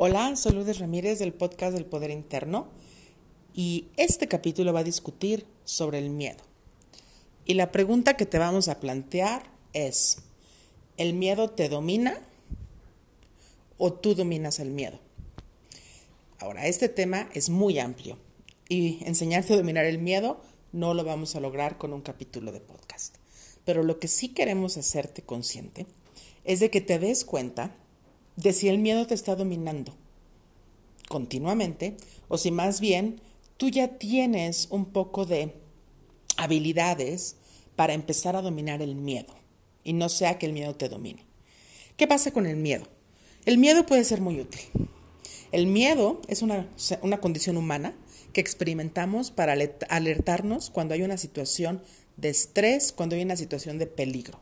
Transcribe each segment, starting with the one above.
Hola, soy Lourdes Ramírez del podcast del Poder Interno y este capítulo va a discutir sobre el miedo. Y la pregunta que te vamos a plantear es, ¿el miedo te domina o tú dominas el miedo? Ahora, este tema es muy amplio y enseñarte a dominar el miedo no lo vamos a lograr con un capítulo de podcast. Pero lo que sí queremos hacerte consciente es de que te des cuenta de si el miedo te está dominando continuamente o si más bien tú ya tienes un poco de habilidades para empezar a dominar el miedo y no sea que el miedo te domine. ¿Qué pasa con el miedo? El miedo puede ser muy útil. El miedo es una, una condición humana que experimentamos para alertarnos cuando hay una situación de estrés, cuando hay una situación de peligro.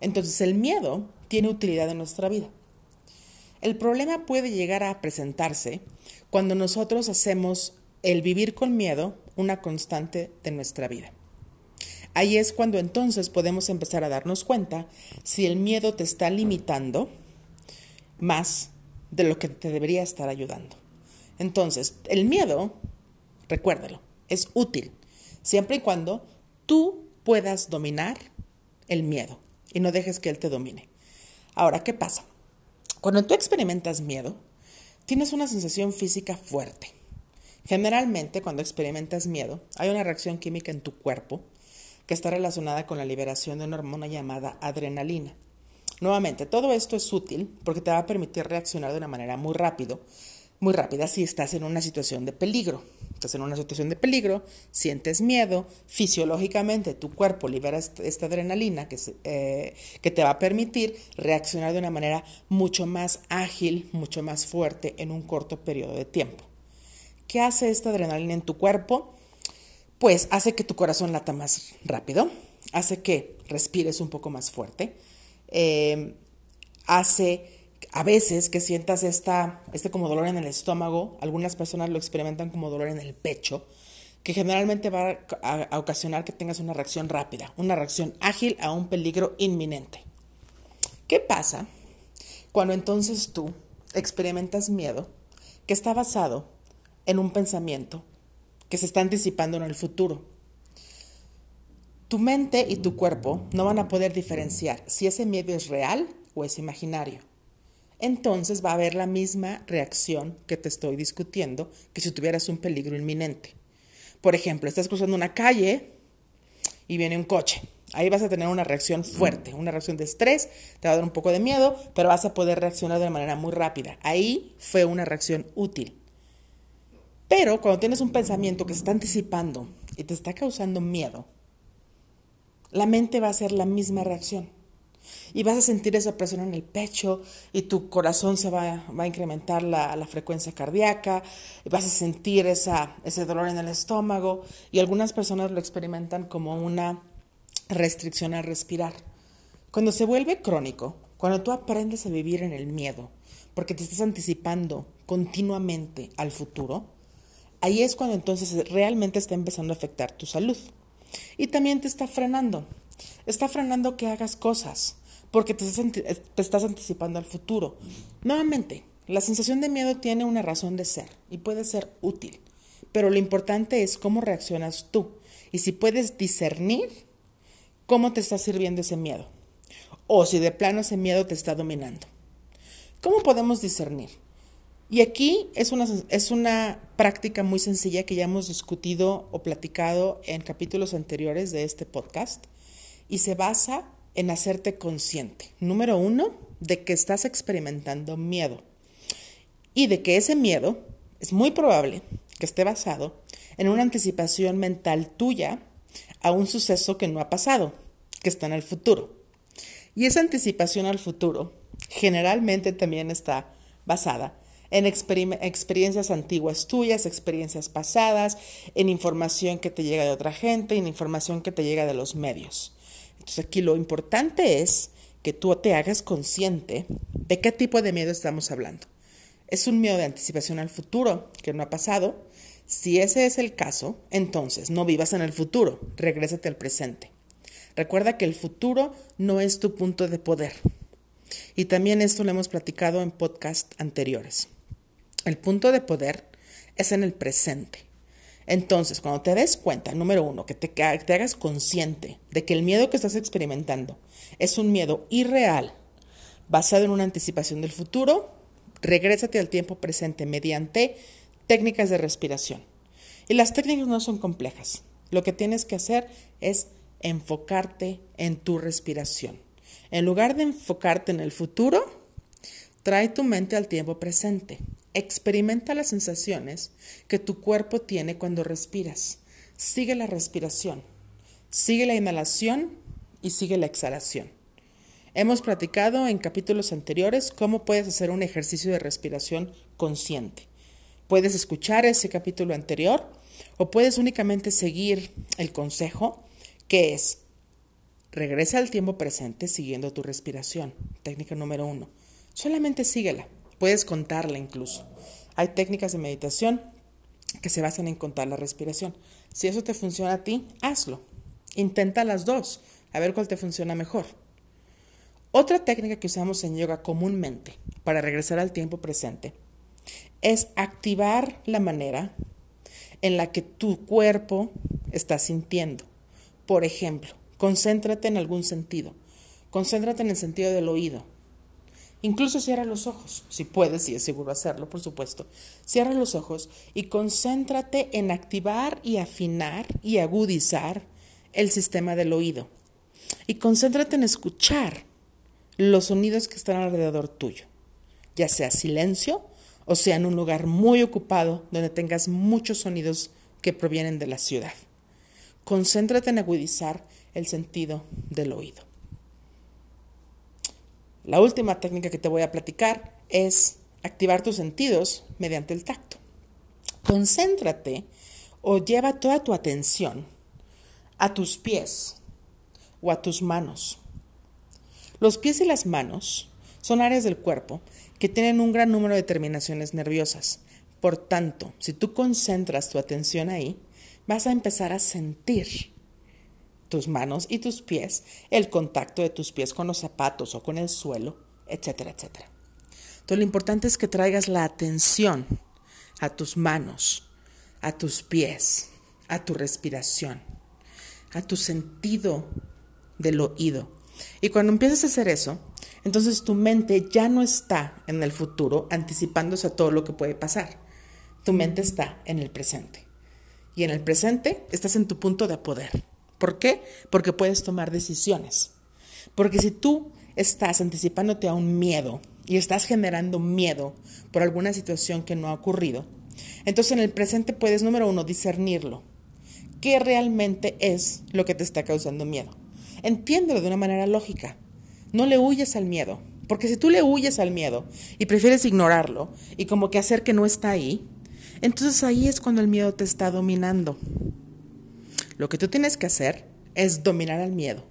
Entonces el miedo tiene utilidad en nuestra vida. El problema puede llegar a presentarse cuando nosotros hacemos el vivir con miedo una constante de nuestra vida. Ahí es cuando entonces podemos empezar a darnos cuenta si el miedo te está limitando más de lo que te debería estar ayudando. Entonces, el miedo, recuérdalo, es útil, siempre y cuando tú puedas dominar el miedo y no dejes que él te domine. Ahora, ¿qué pasa? Cuando tú experimentas miedo, tienes una sensación física fuerte. Generalmente, cuando experimentas miedo, hay una reacción química en tu cuerpo que está relacionada con la liberación de una hormona llamada adrenalina. Nuevamente, todo esto es útil porque te va a permitir reaccionar de una manera muy rápido muy rápida si estás en una situación de peligro. Estás en una situación de peligro, sientes miedo, fisiológicamente tu cuerpo libera esta adrenalina que, eh, que te va a permitir reaccionar de una manera mucho más ágil, mucho más fuerte en un corto periodo de tiempo. ¿Qué hace esta adrenalina en tu cuerpo? Pues hace que tu corazón lata más rápido, hace que respires un poco más fuerte, eh, hace a veces que sientas esta, este como dolor en el estómago, algunas personas lo experimentan como dolor en el pecho, que generalmente va a, ocasionar que tengas una reacción rápida, una reacción ágil a un peligro inminente. ¿Qué pasa cuando entonces tú experimentas miedo que está basado en un pensamiento que se está anticipando en el futuro? Tu mente y tu cuerpo no van a poder diferenciar si ese miedo es real o es imaginario entonces va a haber la misma reacción que te estoy discutiendo que si tuvieras un peligro inminente. Por ejemplo, estás cruzando una calle y viene un coche. Ahí vas a tener una reacción fuerte, una reacción de estrés, te va a dar un poco de miedo, pero vas a poder reaccionar de manera muy rápida. Ahí fue una reacción útil. Pero cuando tienes un pensamiento que se está anticipando y te está causando miedo, la mente va a hacer la misma reacción y vas a sentir esa presión en el pecho y tu corazón se va, a incrementar la, frecuencia cardíaca y vas a sentir esa, ese dolor en el estómago y algunas personas lo experimentan como una restricción al respirar. Cuando se vuelve crónico, cuando tú aprendes a vivir en el miedo, porque te estás anticipando continuamente al futuro, ahí es cuando entonces realmente está empezando a afectar tu salud. Y también te está frenando. Está frenando que hagas cosas porque te estás, anticipando al futuro. Nuevamente, la sensación de miedo tiene una razón de ser y puede ser útil, pero lo importante es cómo reaccionas tú y si puedes discernir cómo te está sirviendo ese miedo o si de plano ese miedo te está dominando. ¿Cómo podemos discernir? Y aquí es una, es una práctica muy sencilla que ya hemos discutido o platicado en capítulos anteriores de este podcast y se basa en hacerte consciente, número uno, de que estás experimentando miedo y de que ese miedo es muy probable que esté basado en una anticipación mental tuya a un suceso que no ha pasado, que está en el futuro. Y esa anticipación al futuro generalmente también está basada en experiencias antiguas tuyas, experiencias pasadas, en información que te llega de otra gente, en información que te llega de los medios. Entonces aquí lo importante es que tú te hagas consciente de qué tipo de miedo estamos hablando. ¿Es un miedo de anticipación al futuro que no ha pasado? Si ese es el caso, entonces no vivas en el futuro, regrésate al presente. Recuerda que el futuro no es tu punto de poder. Y también esto lo hemos platicado en podcast anteriores. El punto de poder es en el presente. Entonces, cuando te des cuenta, número uno, que te, hagas consciente de que el miedo que estás experimentando es un miedo irreal, basado en una anticipación del futuro, regrésate al tiempo presente mediante técnicas de respiración. Y las técnicas no son complejas. Lo que tienes que hacer es enfocarte en tu respiración. En lugar de enfocarte en el futuro, trae tu mente al tiempo presente. Experimenta las sensaciones que tu cuerpo tiene cuando respiras. Sigue la respiración, sigue la inhalación y sigue la exhalación. Hemos platicado en capítulos anteriores cómo puedes hacer un ejercicio de respiración consciente. Puedes escuchar ese capítulo anterior o puedes únicamente seguir el consejo que es regresa al tiempo presente siguiendo tu respiración. Técnica número uno. Solamente síguela. Puedes contarla incluso. Hay técnicas de meditación que se basan en contar la respiración. Si eso te funciona a ti, hazlo. Intenta las dos, a ver cuál te funciona mejor. Otra técnica que usamos en yoga comúnmente para regresar al tiempo presente es activar la manera en la que tu cuerpo está sintiendo. Por ejemplo, concéntrate en algún sentido. Concéntrate en el sentido del oído. Incluso cierra los ojos, si puedes, y es seguro hacerlo, por supuesto. Cierra los ojos y concéntrate en activar y afinar y agudizar el sistema del oído. Y concéntrate en escuchar los sonidos que están alrededor tuyo, ya sea silencio o sea en un lugar muy ocupado donde tengas muchos sonidos que provienen de la ciudad. Concéntrate en agudizar el sentido del oído. La última técnica que te voy a platicar es activar tus sentidos mediante el tacto. Concéntrate o lleva toda tu atención a tus pies o a tus manos. Los pies y las manos son áreas del cuerpo que tienen un gran número de terminaciones nerviosas. Por tanto, si tú concentras tu atención ahí, vas a empezar a sentir tus manos y tus pies, el contacto de tus pies con los zapatos o con el suelo, etcétera, etcétera. Entonces lo importante es que traigas la atención a tus manos, a tus pies, a tu respiración, a tu sentido del oído. Y cuando empiezas a hacer eso, entonces tu mente ya no está en el futuro anticipándose a todo lo que puede pasar. Tu mente está en el presente. Y en el presente estás en tu punto de poder. ¿Por qué? Porque puedes tomar decisiones. Porque si tú estás anticipándote a un miedo y estás generando miedo por alguna situación que no ha ocurrido, entonces en el presente puedes, número uno, discernirlo. ¿Qué realmente es lo que te está causando miedo? Entiéndelo de una manera lógica. No le huyes al miedo. Porque si tú le huyes al miedo y prefieres ignorarlo y como que hacer que no está ahí, entonces ahí es cuando el miedo te está dominando. Lo que tú tienes que hacer es dominar al miedo.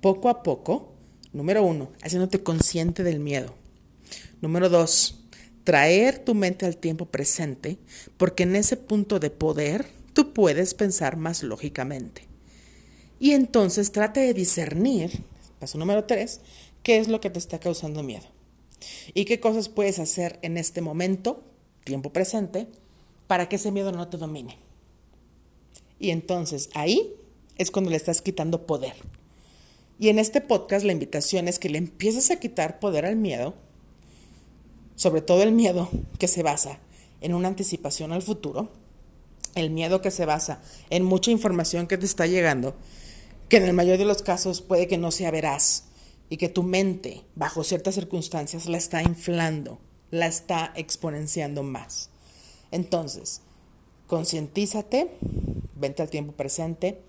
Poco a poco, número uno, haciéndote consciente del miedo. Número dos, traer tu mente al tiempo presente, porque en ese punto de poder tú puedes pensar más lógicamente. Y entonces trate de discernir, paso número tres, qué es lo que te está causando miedo. Y qué cosas puedes hacer en este momento, tiempo presente, para que ese miedo no te domine. Y entonces ahí es cuando le estás quitando poder. Y en este podcast la invitación es que le empieces a quitar poder al miedo, sobre todo el miedo que se basa en una anticipación al futuro, el miedo que se basa en mucha información que te está llegando, que en el mayor de los casos puede que no sea veraz y que tu mente, bajo ciertas circunstancias, la está inflando, la está exponenciando más. Entonces, concientízate, vente al tiempo presente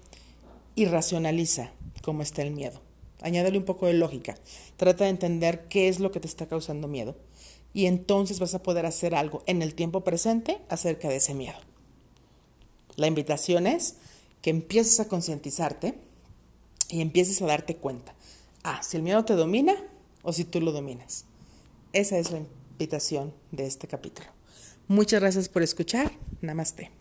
y racionaliza cómo está el miedo. Añádele un poco de lógica. Trata de entender qué es lo que te está causando miedo. Y entonces vas a poder hacer algo en el tiempo presente acerca de ese miedo. La invitación es que empieces a concientizarte y empieces a darte cuenta. Ah, si el miedo te domina o si tú lo dominas. Esa es la invitación de este capítulo. Muchas gracias por escuchar. Namaste.